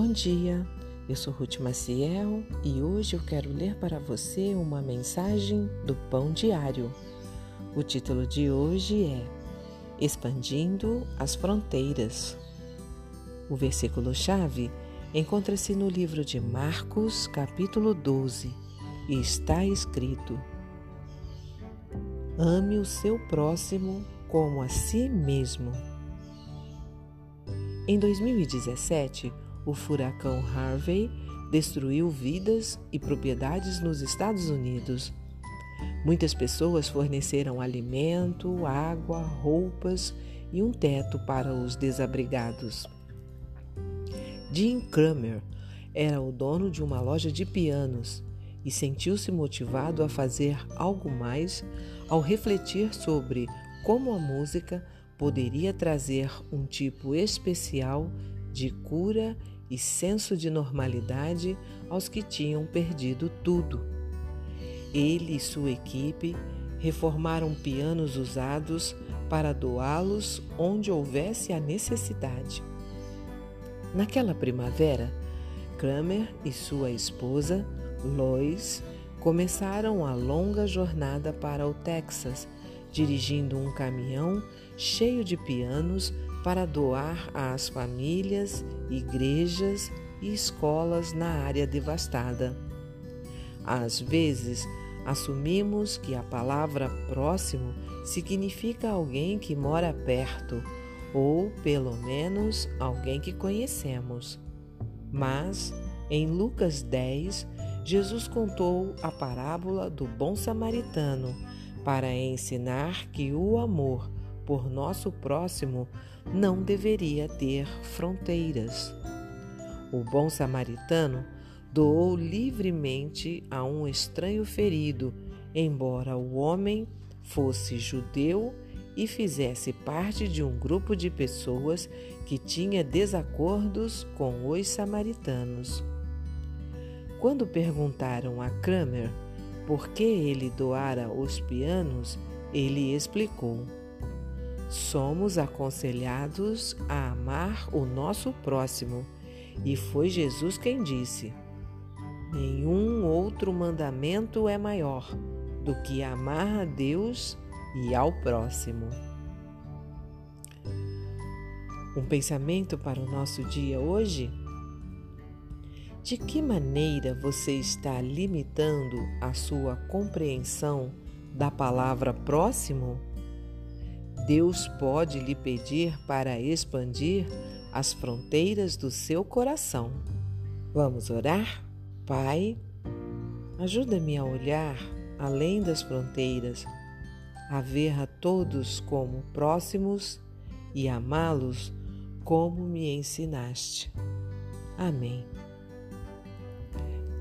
Bom dia, eu sou Ruth Maciel e hoje eu quero ler para você uma mensagem do Pão Diário. O título de hoje é Expandindo as Fronteiras. O versículo-chave encontra-se no livro de Marcos, capítulo 12, e está escrito: Ame o seu próximo como a si mesmo. Em 2017, o furacão Harvey destruiu vidas e propriedades nos Estados Unidos. Muitas pessoas forneceram alimento, água, roupas e um teto para os desabrigados. Jim Kramer era o dono de uma loja de pianos e sentiu-se motivado a fazer algo mais ao refletir sobre como a música poderia trazer um tipo especial de cura e senso de normalidade aos que tinham perdido tudo. Ele e sua equipe reformaram pianos usados para doá-los onde houvesse a necessidade. Naquela primavera, Kramer e sua esposa, Lois, começaram a longa jornada para o Texas, dirigindo um caminhão cheio de pianos para doar às famílias, igrejas e escolas na área devastada. Às vezes, assumimos que a palavra próximo significa alguém que mora perto ou, pelo menos, alguém que conhecemos. Mas, em Lucas 10, Jesus contou a parábola do bom samaritano para ensinar que o amor por nosso próximo não deveria ter fronteiras. O bom samaritano doou livremente a um estranho ferido, embora o homem fosse judeu e fizesse parte de um grupo de pessoas que tinha desacordos com os samaritanos. Quando perguntaram a Kramer por que ele doara os pianos, ele explicou: Somos aconselhados a amar o nosso próximo, e foi Jesus quem disse: Nenhum outro mandamento é maior do que amar a Deus e ao próximo. Um pensamento para o nosso dia hoje? De que maneira você está limitando a sua compreensão da palavra próximo? Deus pode lhe pedir para expandir as fronteiras do seu coração. Vamos orar? Pai, ajuda-me a olhar além das fronteiras a ver a todos como próximos e amá-los como me ensinaste. Amém.